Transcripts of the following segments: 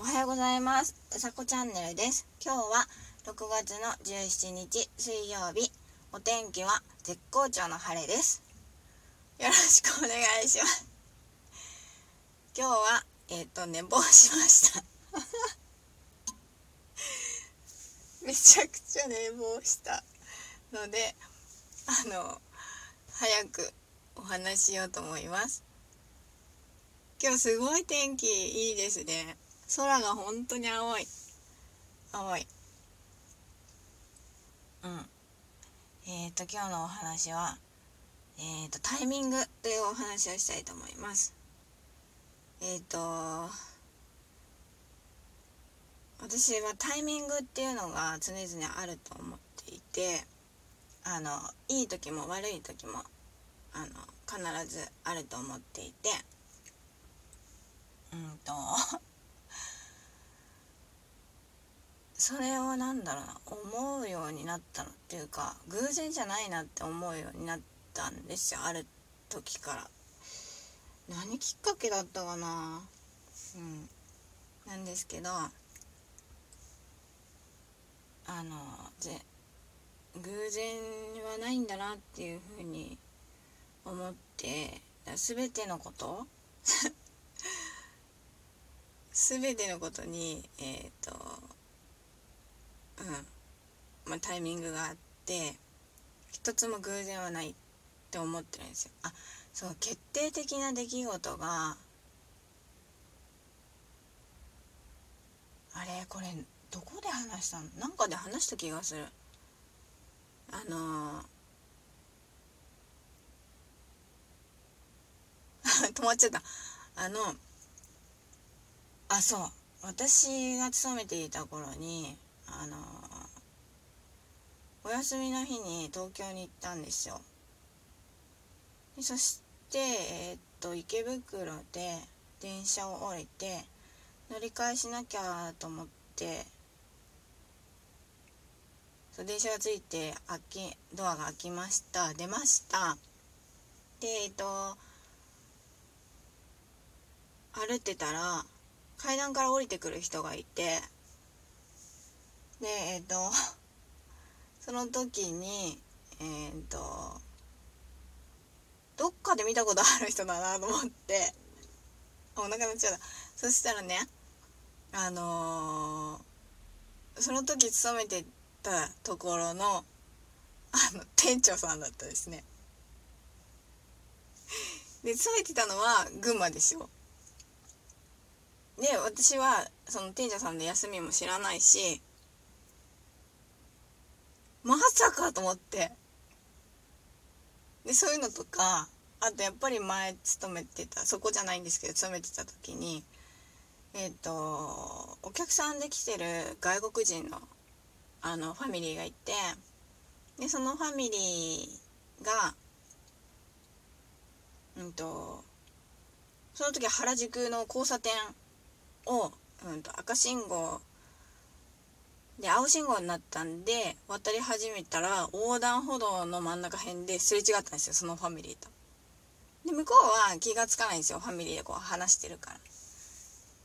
おはようございます。うさこチャンネルです。今日は6月の17日水曜日。お天気は絶好調の晴れです。よろしくお願いします。今日はえっ、と寝坊しました。めちゃくちゃ寝坊した。のであの早くお話ししようと思います。今日すごい天気いいですね。空が本当に青い。青い。うん。えっ、ー、と今日のお話はえっ、ー、とタイミングというお話をしたいと思います。えっ、ー、と私はタイミングっていうのが常々あると思っていてあのいい時も悪い時もあの必ずあると思っていてうんとそれをなんだろうな思うようになったのっていうか偶然じゃないなって思うようになったんですよある時から。何きっかけだったかな？うん。なんですけどあのぜ偶然はないんだなっていうふうに思って全てのこと 全てのことにえっ、ー、とうん。まあタイミングがあって一つも偶然はないって思ってるんですよ。あそう決定的な出来事があれ？これどこで話したの？なんかで話した気がする。あのー、止まっちゃった。あのあそう。私が勤めていた頃にあの、お休みの日に東京に行ったんですよ。でそしてえー、っと池袋で電車を降りて乗り換えしなきゃと思ってそう電車がついて開きドアが開きました。出ました。でえっと歩ってたら階段から降りてくる人がいてでえっと その時にえっとどっかで見たことある人だなと思って お腹鳴っちゃったそしたらねあのー、その時勤めてたところのあの店長さんだったですね。で勤めてたのは群馬ですよ。で私はその店長さんの休みも知らないしまさかと思って。でそういうのとかあとやっぱり前勤めてたそこじゃないんですけど勤めてた時にえっ、ー、とお客さんで来てる外国人のあのファミリーがいてでそのファミリーがうんとその時原宿の交差点を、うんと、赤信号で青信号になったんで渡り始めたら横断歩道の真ん中辺ですれ違ったんですよそのファミリーと。で向こうは気が付かないんですよファミリーでこう話してるから。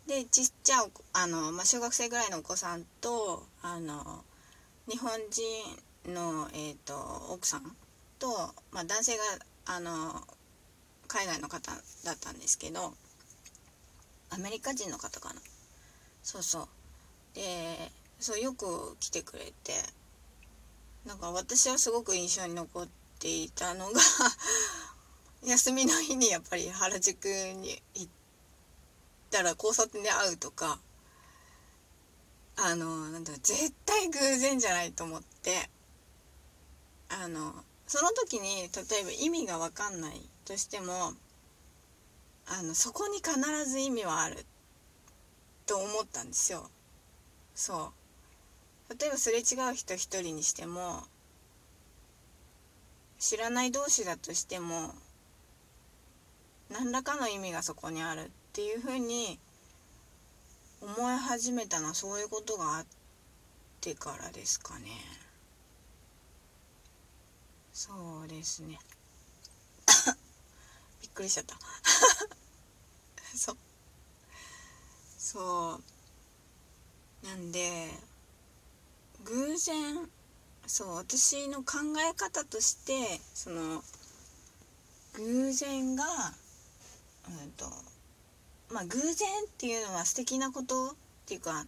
でちっちゃいあの、まあ、小学生ぐらいのお子さんとあの日本人の、えーと、奥さんと、まあ、男性があの海外の方だったんですけどアメリカ人の方かなそうそうでそうよく来てくれて。なんか私はすごく印象に残っていたのが 休みの日にやっぱり原宿に行ったら交差点で会うとかあのなんだ絶対偶然じゃないと思ってあのその時に例えば意味が分かんないとしてもあのそこに必ず意味はあると思ったんですよ。そう。例えばすれ違う人一人にしても知らない同士だとしても何らかの意味がそこにあるっていうふうに思い始めたのはそういうことがあってからですかね。そうですね。びっくりしちゃった。そう。そう。なんで偶然そう私の考え方としてその偶然がうんとまあ偶然っていうのは素敵なことっていうか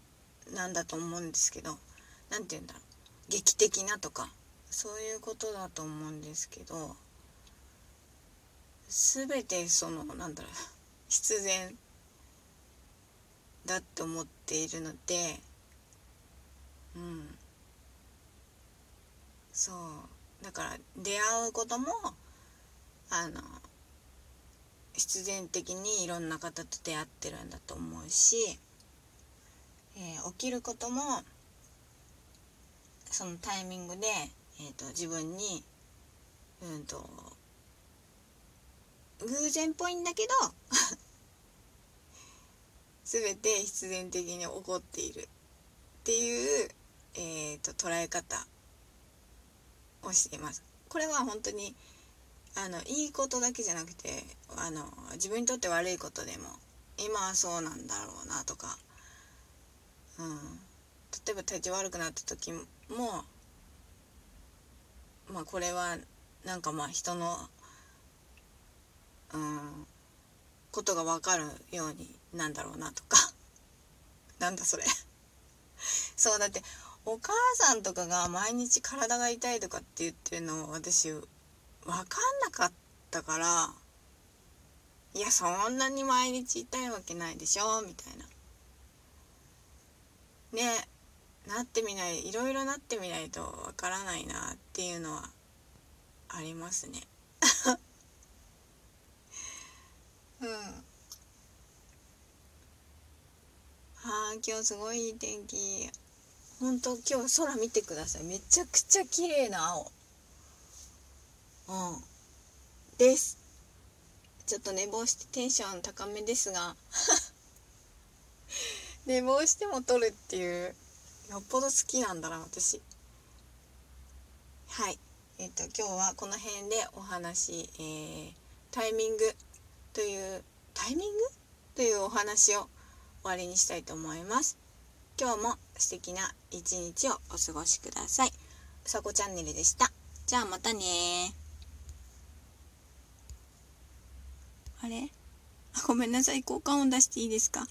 なんだと思うんですけど何て言うんだろう。劇的なとかそういうことだと思うんですけど全てそのなんだろう必然だって思っているのでうん。そうだから出会うこともあの必然的にいろんな方と出会ってるんだと思うし、えー、起きることもそのタイミングで、えーと、自分にうんと偶然っぽいんだけど 全て必然的に起こっているっていう、えーと、捉え方をしています。これは本当にあのいいことだけじゃなくてあの自分にとって悪いことでも今はそうなんだろうなとか、うん、例えば体調悪くなった時もまあこれはなんかまあ人のうんことが分かるようになんだろうなとか。なんだそれ。そうだってお母さんとかが毎日体が痛いとかって言ってるのを私分かんなかったからいやそんなに毎日痛いわけないでしょみたいな。ねなってみないいろいろなってみないとわからないなっていうのはありますね。うん。あー今日すごいいい天気。ほんと今日空見てください。めちゃくちゃ綺麗な青。うん。です。ちょっと寝坊してテンション高めですが。寝坊しても撮るっていうよっぽど好きなんだな私。はい。えっ、ー、と今日はこの辺でお話、えー、タイミング。というタイミング？というお話を終わりにしたいと思います。今日も素敵な一日をお過ごしください。うさこチャンネルでした。じゃあまたねあれ？あごめんなさい。効果音出していいですか？